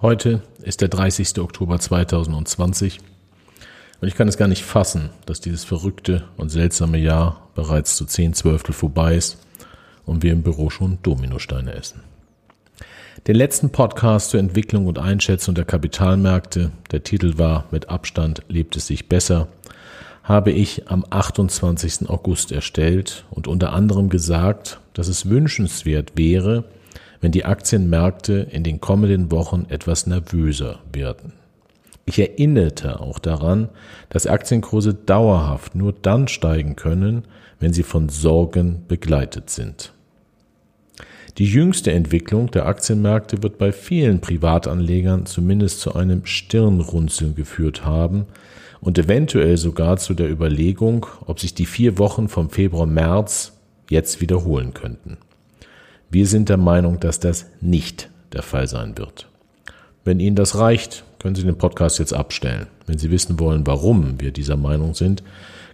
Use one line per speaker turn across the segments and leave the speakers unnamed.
Heute ist der 30. Oktober 2020 und ich kann es gar nicht fassen, dass dieses verrückte und seltsame Jahr bereits zu zehn Zwölftel vorbei ist und wir im Büro schon Dominosteine essen. Den letzten Podcast zur Entwicklung und Einschätzung der Kapitalmärkte, der Titel war Mit Abstand lebt es sich besser, habe ich am 28. August erstellt und unter anderem gesagt, dass es wünschenswert wäre, wenn die Aktienmärkte in den kommenden Wochen etwas nervöser werden. Ich erinnerte auch daran, dass Aktienkurse dauerhaft nur dann steigen können, wenn sie von Sorgen begleitet sind. Die jüngste Entwicklung der Aktienmärkte wird bei vielen Privatanlegern zumindest zu einem Stirnrunzeln geführt haben und eventuell sogar zu der Überlegung, ob sich die vier Wochen vom Februar-März jetzt wiederholen könnten. Wir sind der Meinung, dass das nicht der Fall sein wird. Wenn Ihnen das reicht, können Sie den Podcast jetzt abstellen. Wenn Sie wissen wollen, warum wir dieser Meinung sind,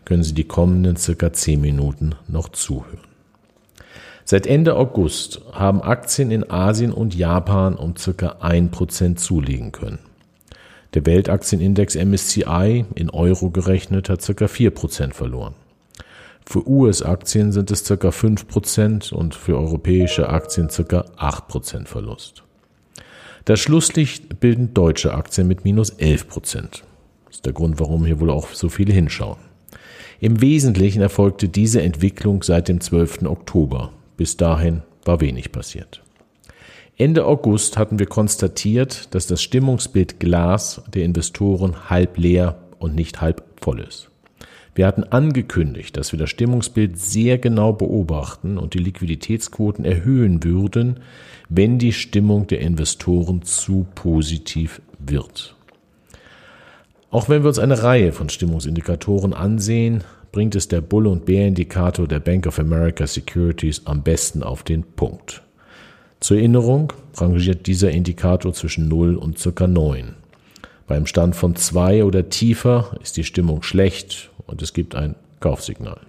können Sie die kommenden circa zehn Minuten noch zuhören. Seit Ende August haben Aktien in Asien und Japan um circa ein Prozent zulegen können. Der Weltaktienindex MSCI in Euro gerechnet hat circa vier Prozent verloren. Für US-Aktien sind es ca. 5% und für europäische Aktien ca. 8% Verlust. Das Schlusslicht bilden deutsche Aktien mit minus 11%. Das ist der Grund, warum hier wohl auch so viele hinschauen. Im Wesentlichen erfolgte diese Entwicklung seit dem 12. Oktober. Bis dahin war wenig passiert. Ende August hatten wir konstatiert, dass das Stimmungsbild Glas der Investoren halb leer und nicht halb voll ist. Wir hatten angekündigt, dass wir das Stimmungsbild sehr genau beobachten und die Liquiditätsquoten erhöhen würden, wenn die Stimmung der Investoren zu positiv wird. Auch wenn wir uns eine Reihe von Stimmungsindikatoren ansehen, bringt es der Bull- und Bär-Indikator der Bank of America Securities am besten auf den Punkt. Zur Erinnerung rangiert dieser Indikator zwischen 0 und ca. 9. Beim Stand von 2 oder tiefer ist die Stimmung schlecht und es gibt ein Kaufsignal.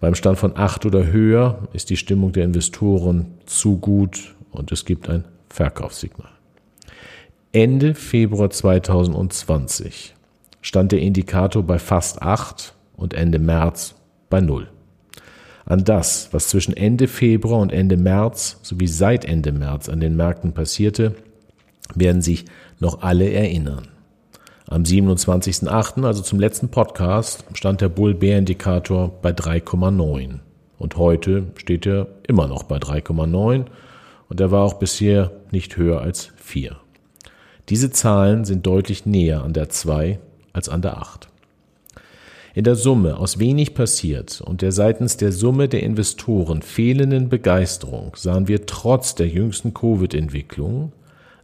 Beim Stand von 8 oder höher ist die Stimmung der Investoren zu gut und es gibt ein Verkaufssignal. Ende Februar 2020 stand der Indikator bei fast 8 und Ende März bei 0. An das, was zwischen Ende Februar und Ende März sowie seit Ende März an den Märkten passierte, werden sich noch alle erinnern. Am 27.08., also zum letzten Podcast, stand der Bull-Bär-Indikator bei 3,9. Und heute steht er immer noch bei 3,9 und er war auch bisher nicht höher als 4. Diese Zahlen sind deutlich näher an der 2 als an der 8. In der Summe aus wenig passiert und der seitens der Summe der Investoren fehlenden Begeisterung sahen wir trotz der jüngsten Covid-Entwicklung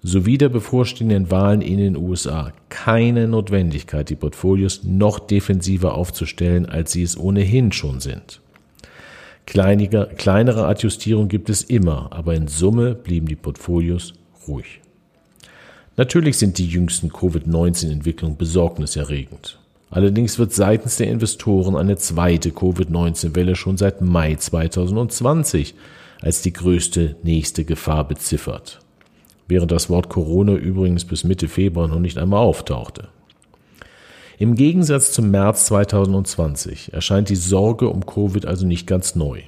sowie der bevorstehenden Wahlen in den USA keine Notwendigkeit, die Portfolios noch defensiver aufzustellen, als sie es ohnehin schon sind. Kleiniger, kleinere Adjustierung gibt es immer, aber in Summe blieben die Portfolios ruhig. Natürlich sind die jüngsten Covid-19-Entwicklungen besorgniserregend. Allerdings wird seitens der Investoren eine zweite Covid-19-Welle schon seit Mai 2020 als die größte nächste Gefahr beziffert während das Wort Corona übrigens bis Mitte Februar noch nicht einmal auftauchte. Im Gegensatz zum März 2020 erscheint die Sorge um Covid also nicht ganz neu.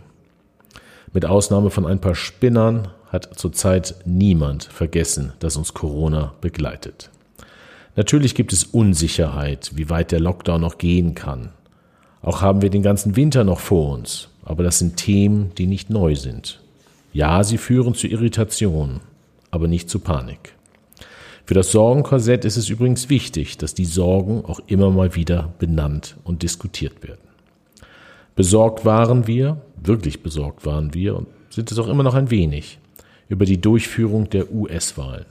Mit Ausnahme von ein paar Spinnern hat zurzeit niemand vergessen, dass uns Corona begleitet. Natürlich gibt es Unsicherheit, wie weit der Lockdown noch gehen kann. Auch haben wir den ganzen Winter noch vor uns, aber das sind Themen, die nicht neu sind. Ja, sie führen zu Irritationen, aber nicht zu Panik. Für das Sorgenkorsett ist es übrigens wichtig, dass die Sorgen auch immer mal wieder benannt und diskutiert werden. Besorgt waren wir, wirklich besorgt waren wir und sind es auch immer noch ein wenig über die Durchführung der US-Wahlen.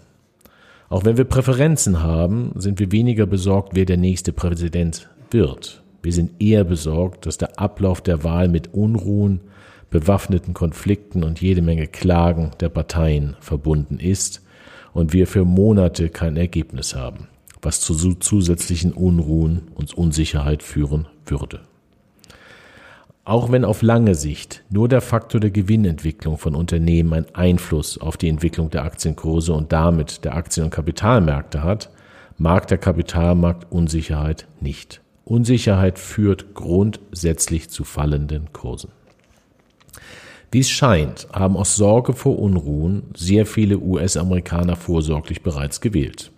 Auch wenn wir Präferenzen haben, sind wir weniger besorgt, wer der nächste Präsident wird. Wir sind eher besorgt, dass der Ablauf der Wahl mit Unruhen, bewaffneten Konflikten und jede Menge Klagen der Parteien verbunden ist und wir für Monate kein Ergebnis haben, was zu zusätzlichen Unruhen und Unsicherheit führen würde. Auch wenn auf lange Sicht nur der Faktor der Gewinnentwicklung von Unternehmen einen Einfluss auf die Entwicklung der Aktienkurse und damit der Aktien- und Kapitalmärkte hat, mag der Kapitalmarkt Unsicherheit nicht. Unsicherheit führt grundsätzlich zu fallenden Kursen. Wie es scheint, haben aus Sorge vor Unruhen sehr viele US-Amerikaner vorsorglich bereits gewählt.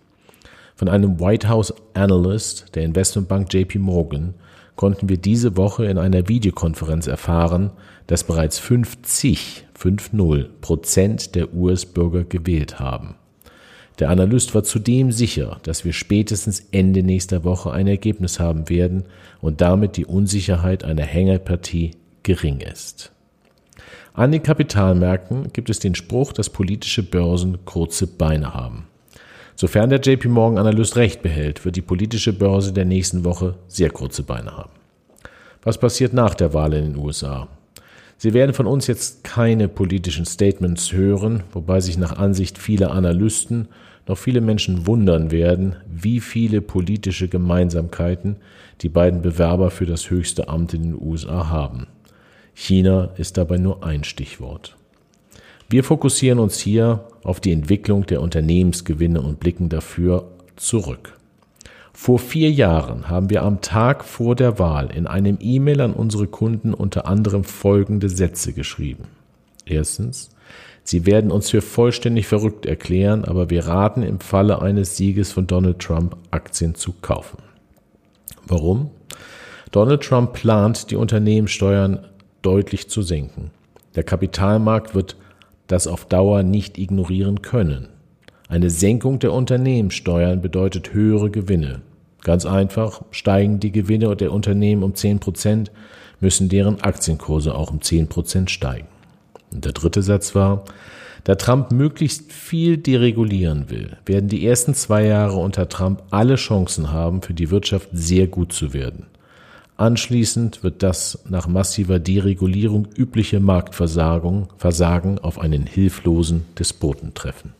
Von einem White House Analyst der Investmentbank JP Morgan konnten wir diese Woche in einer Videokonferenz erfahren, dass bereits 50, 50 Prozent der US-Bürger gewählt haben. Der Analyst war zudem sicher, dass wir spätestens Ende nächster Woche ein Ergebnis haben werden und damit die Unsicherheit einer Hängerpartie gering ist. An den Kapitalmärkten gibt es den Spruch, dass politische Börsen kurze Beine haben. Sofern der JP Morgan Analyst recht behält, wird die politische Börse der nächsten Woche sehr kurze Beine haben. Was passiert nach der Wahl in den USA? Sie werden von uns jetzt keine politischen Statements hören, wobei sich nach Ansicht vieler Analysten noch viele Menschen wundern werden, wie viele politische Gemeinsamkeiten die beiden Bewerber für das höchste Amt in den USA haben. China ist dabei nur ein Stichwort. Wir fokussieren uns hier auf die Entwicklung der Unternehmensgewinne und blicken dafür zurück. Vor vier Jahren haben wir am Tag vor der Wahl in einem E-Mail an unsere Kunden unter anderem folgende Sätze geschrieben. Erstens, Sie werden uns für vollständig verrückt erklären, aber wir raten im Falle eines Sieges von Donald Trump Aktien zu kaufen. Warum? Donald Trump plant, die Unternehmenssteuern deutlich zu senken. Der Kapitalmarkt wird das auf Dauer nicht ignorieren können. Eine Senkung der Unternehmenssteuern bedeutet höhere Gewinne. Ganz einfach, steigen die Gewinne der Unternehmen um 10 Prozent, müssen deren Aktienkurse auch um 10 Prozent steigen. Und der dritte Satz war, da Trump möglichst viel deregulieren will, werden die ersten zwei Jahre unter Trump alle Chancen haben, für die Wirtschaft sehr gut zu werden. Anschließend wird das nach massiver Deregulierung übliche Marktversagen Versagen auf einen hilflosen Despoten treffen.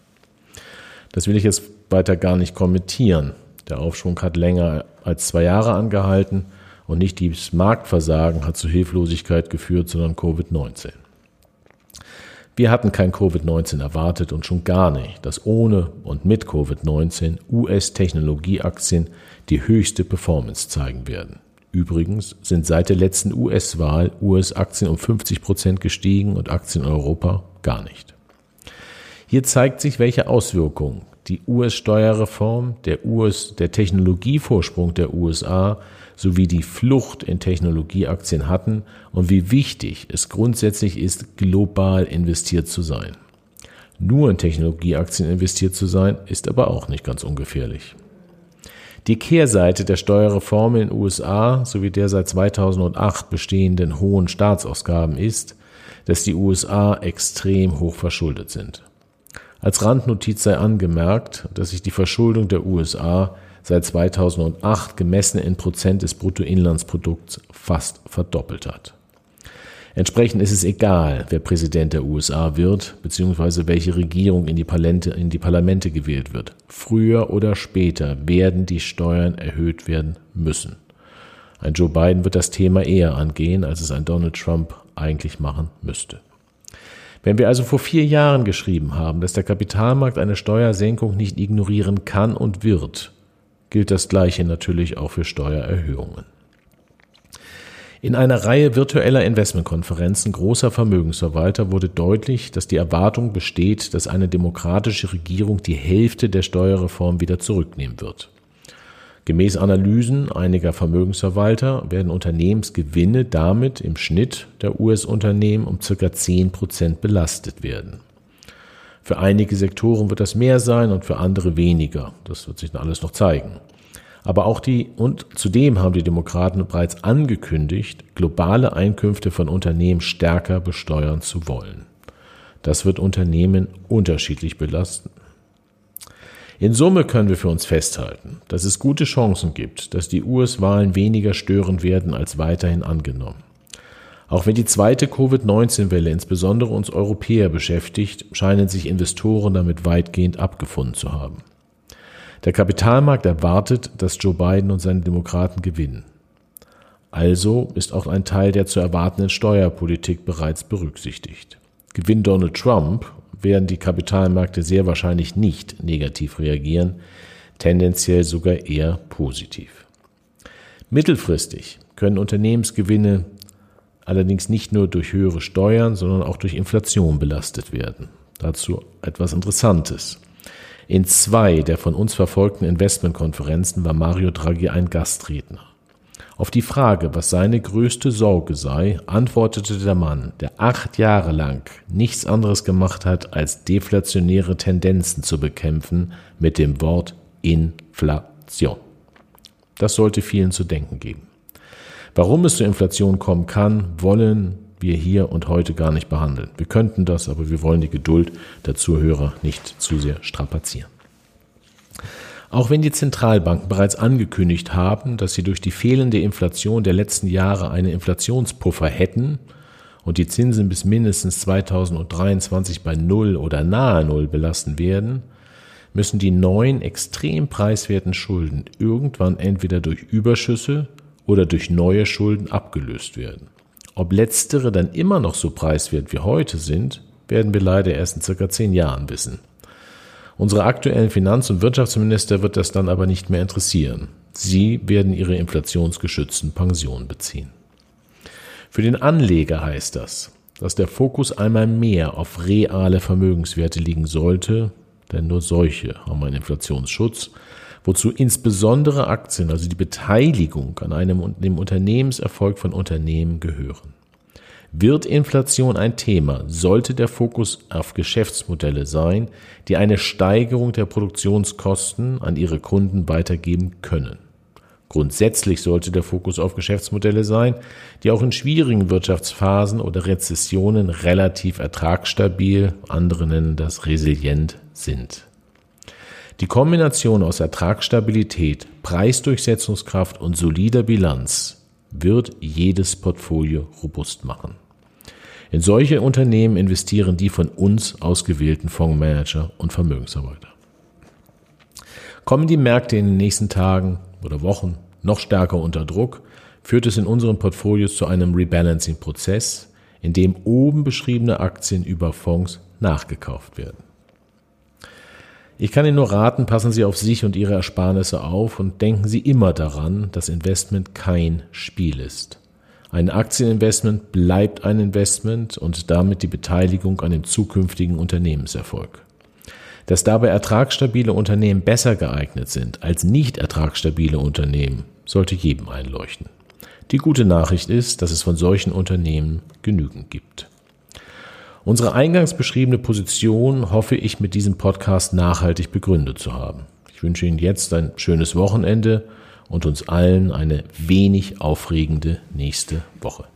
Das will ich jetzt weiter gar nicht kommentieren. Der Aufschwung hat länger als zwei Jahre angehalten und nicht dieses Marktversagen hat zu Hilflosigkeit geführt, sondern Covid-19. Wir hatten kein Covid-19 erwartet und schon gar nicht, dass ohne und mit Covid-19 US-Technologieaktien die höchste Performance zeigen werden. Übrigens sind seit der letzten US-Wahl US-Aktien um 50 Prozent gestiegen und Aktien in Europa gar nicht. Hier zeigt sich, welche Auswirkungen die US-Steuerreform, der, US, der Technologievorsprung der USA sowie die Flucht in Technologieaktien hatten und wie wichtig es grundsätzlich ist, global investiert zu sein. Nur in Technologieaktien investiert zu sein, ist aber auch nicht ganz ungefährlich. Die Kehrseite der Steuerreform in den USA sowie der seit 2008 bestehenden hohen Staatsausgaben ist, dass die USA extrem hoch verschuldet sind. Als Randnotiz sei angemerkt, dass sich die Verschuldung der USA seit 2008 gemessen in Prozent des Bruttoinlandsprodukts fast verdoppelt hat. Entsprechend ist es egal, wer Präsident der USA wird, beziehungsweise welche Regierung in die, Parlamente, in die Parlamente gewählt wird. Früher oder später werden die Steuern erhöht werden müssen. Ein Joe Biden wird das Thema eher angehen, als es ein Donald Trump eigentlich machen müsste. Wenn wir also vor vier Jahren geschrieben haben, dass der Kapitalmarkt eine Steuersenkung nicht ignorieren kann und wird, gilt das Gleiche natürlich auch für Steuererhöhungen. In einer Reihe virtueller Investmentkonferenzen großer Vermögensverwalter wurde deutlich, dass die Erwartung besteht, dass eine demokratische Regierung die Hälfte der Steuerreform wieder zurücknehmen wird. Gemäß Analysen einiger Vermögensverwalter werden Unternehmensgewinne damit im Schnitt der US-Unternehmen um circa 10 Prozent belastet werden. Für einige Sektoren wird das mehr sein und für andere weniger. Das wird sich dann alles noch zeigen. Aber auch die, und zudem haben die Demokraten bereits angekündigt, globale Einkünfte von Unternehmen stärker besteuern zu wollen. Das wird Unternehmen unterschiedlich belasten. In Summe können wir für uns festhalten, dass es gute Chancen gibt, dass die US-Wahlen weniger störend werden als weiterhin angenommen. Auch wenn die zweite Covid-19-Welle insbesondere uns Europäer beschäftigt, scheinen sich Investoren damit weitgehend abgefunden zu haben. Der Kapitalmarkt erwartet, dass Joe Biden und seine Demokraten gewinnen. Also ist auch ein Teil der zu erwartenden Steuerpolitik bereits berücksichtigt. Gewinnt Donald Trump, werden die Kapitalmärkte sehr wahrscheinlich nicht negativ reagieren, tendenziell sogar eher positiv. Mittelfristig können Unternehmensgewinne allerdings nicht nur durch höhere Steuern, sondern auch durch Inflation belastet werden. Dazu etwas Interessantes. In zwei der von uns verfolgten Investmentkonferenzen war Mario Draghi ein Gastredner. Auf die Frage, was seine größte Sorge sei, antwortete der Mann, der acht Jahre lang nichts anderes gemacht hat, als deflationäre Tendenzen zu bekämpfen, mit dem Wort Inflation. Das sollte vielen zu denken geben. Warum es zur Inflation kommen kann, wollen wir hier und heute gar nicht behandeln. Wir könnten das, aber wir wollen die Geduld der Zuhörer nicht zu sehr strapazieren. Auch wenn die Zentralbanken bereits angekündigt haben, dass sie durch die fehlende Inflation der letzten Jahre einen Inflationspuffer hätten und die Zinsen bis mindestens 2023 bei Null oder nahe Null belassen werden, müssen die neuen extrem preiswerten Schulden irgendwann entweder durch Überschüsse oder durch neue Schulden abgelöst werden. Ob letztere dann immer noch so preiswert wie heute sind, werden wir leider erst in circa zehn Jahren wissen. Unsere aktuellen Finanz- und Wirtschaftsminister wird das dann aber nicht mehr interessieren. Sie werden ihre inflationsgeschützten Pensionen beziehen. Für den Anleger heißt das, dass der Fokus einmal mehr auf reale Vermögenswerte liegen sollte, denn nur solche haben einen Inflationsschutz, wozu insbesondere Aktien, also die Beteiligung an einem dem Unternehmenserfolg von Unternehmen gehören. Wird Inflation ein Thema, sollte der Fokus auf Geschäftsmodelle sein, die eine Steigerung der Produktionskosten an ihre Kunden weitergeben können. Grundsätzlich sollte der Fokus auf Geschäftsmodelle sein, die auch in schwierigen Wirtschaftsphasen oder Rezessionen relativ ertragsstabil, andere nennen das resilient sind. Die Kombination aus Ertragsstabilität, Preisdurchsetzungskraft und solider Bilanz wird jedes Portfolio robust machen. In solche Unternehmen investieren die von uns ausgewählten Fondsmanager und Vermögensarbeiter. Kommen die Märkte in den nächsten Tagen oder Wochen noch stärker unter Druck, führt es in unseren Portfolios zu einem Rebalancing-Prozess, in dem oben beschriebene Aktien über Fonds nachgekauft werden. Ich kann Ihnen nur raten, passen Sie auf sich und Ihre Ersparnisse auf und denken Sie immer daran, dass Investment kein Spiel ist. Ein Aktieninvestment bleibt ein Investment und damit die Beteiligung an dem zukünftigen Unternehmenserfolg. Dass dabei ertragsstabile Unternehmen besser geeignet sind als nicht ertragsstabile Unternehmen, sollte jedem einleuchten. Die gute Nachricht ist, dass es von solchen Unternehmen genügend gibt. Unsere eingangs beschriebene Position hoffe ich mit diesem Podcast nachhaltig begründet zu haben. Ich wünsche Ihnen jetzt ein schönes Wochenende und uns allen eine wenig aufregende nächste Woche.